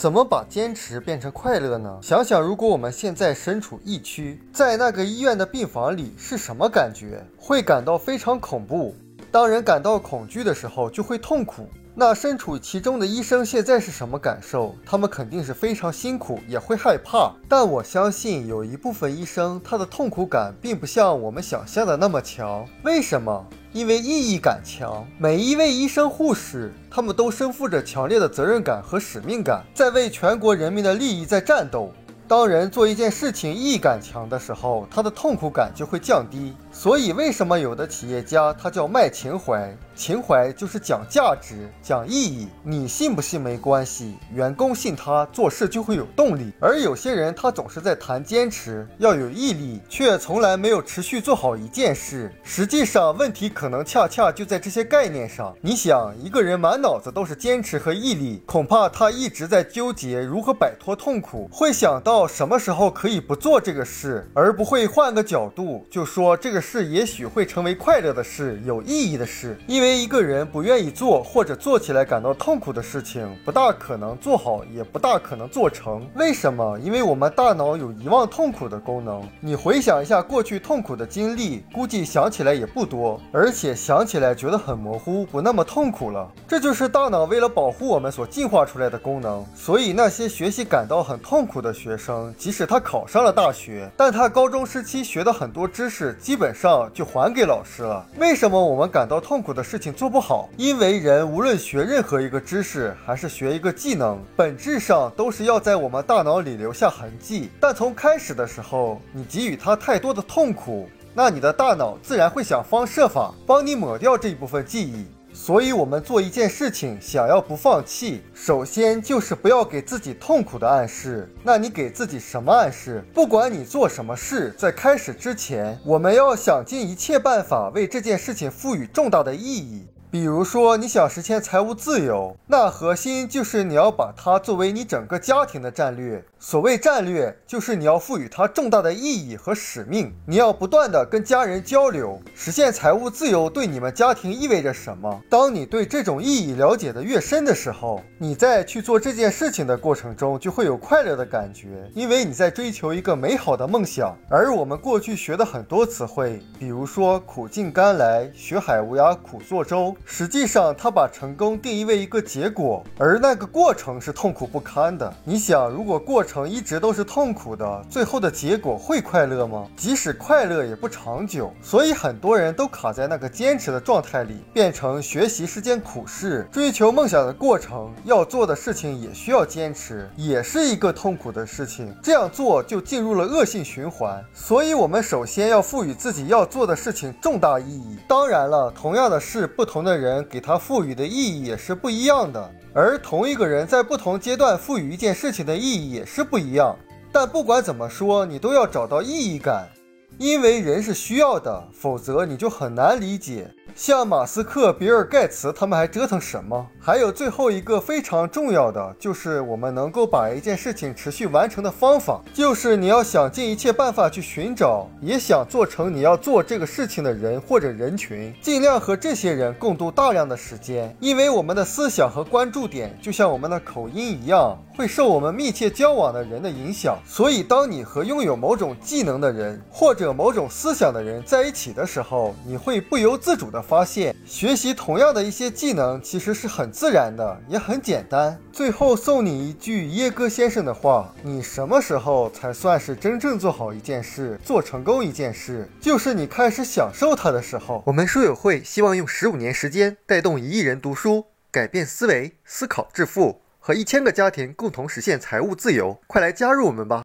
怎么把坚持变成快乐呢？想想，如果我们现在身处疫区，在那个医院的病房里是什么感觉？会感到非常恐怖。当人感到恐惧的时候，就会痛苦。那身处其中的医生现在是什么感受？他们肯定是非常辛苦，也会害怕。但我相信有一部分医生，他的痛苦感并不像我们想象的那么强。为什么？因为意义感强。每一位医生、护士，他们都身负着强烈的责任感和使命感，在为全国人民的利益在战斗。当人做一件事情意义感强的时候，他的痛苦感就会降低。所以，为什么有的企业家他叫卖情怀？情怀就是讲价值、讲意义。你信不信没关系，员工信他做事就会有动力。而有些人他总是在谈坚持，要有毅力，却从来没有持续做好一件事。实际上，问题可能恰恰就在这些概念上。你想，一个人满脑子都是坚持和毅力，恐怕他一直在纠结如何摆脱痛苦，会想到什么时候可以不做这个事，而不会换个角度就说这个事也许会成为快乐的事、有意义的事，因为。一个人不愿意做或者做起来感到痛苦的事情，不大可能做好，也不大可能做成。为什么？因为我们大脑有遗忘痛苦的功能。你回想一下过去痛苦的经历，估计想起来也不多，而且想起来觉得很模糊，不那么痛苦了。这就是大脑为了保护我们所进化出来的功能。所以那些学习感到很痛苦的学生，即使他考上了大学，但他高中时期学的很多知识基本上就还给老师了。为什么我们感到痛苦的事？情做不好，因为人无论学任何一个知识，还是学一个技能，本质上都是要在我们大脑里留下痕迹。但从开始的时候，你给予他太多的痛苦，那你的大脑自然会想方设法帮你抹掉这一部分记忆。所以，我们做一件事情，想要不放弃，首先就是不要给自己痛苦的暗示。那你给自己什么暗示？不管你做什么事，在开始之前，我们要想尽一切办法为这件事情赋予重大的意义。比如说，你想实现财务自由，那核心就是你要把它作为你整个家庭的战略。所谓战略，就是你要赋予它重大的意义和使命。你要不断的跟家人交流，实现财务自由对你们家庭意味着什么。当你对这种意义了解的越深的时候，你在去做这件事情的过程中就会有快乐的感觉，因为你在追求一个美好的梦想。而我们过去学的很多词汇，比如说苦尽甘来、学海无涯苦作舟。实际上，他把成功定义为一个结果，而那个过程是痛苦不堪的。你想，如果过程一直都是痛苦的，最后的结果会快乐吗？即使快乐，也不长久。所以，很多人都卡在那个坚持的状态里，变成学习是件苦事，追求梦想的过程要做的事情也需要坚持，也是一个痛苦的事情。这样做就进入了恶性循环。所以，我们首先要赋予自己要做的事情重大意义。当然了，同样的事不同的。的人给他赋予的意义也是不一样的，而同一个人在不同阶段赋予一件事情的意义也是不一样。但不管怎么说，你都要找到意义感，因为人是需要的，否则你就很难理解。像马斯克、比尔盖茨，他们还折腾什么？还有最后一个非常重要的，就是我们能够把一件事情持续完成的方法，就是你要想尽一切办法去寻找，也想做成你要做这个事情的人或者人群，尽量和这些人共度大量的时间。因为我们的思想和关注点，就像我们的口音一样，会受我们密切交往的人的影响。所以，当你和拥有某种技能的人或者某种思想的人在一起的时候，你会不由自主的发现学习同样的一些技能其实是很自然的，也很简单。最后送你一句耶哥先生的话：你什么时候才算是真正做好一件事、做成功一件事？就是你开始享受它的时候。我们书友会希望用十五年时间带动一亿人读书，改变思维，思考致富，和一千个家庭共同实现财务自由。快来加入我们吧！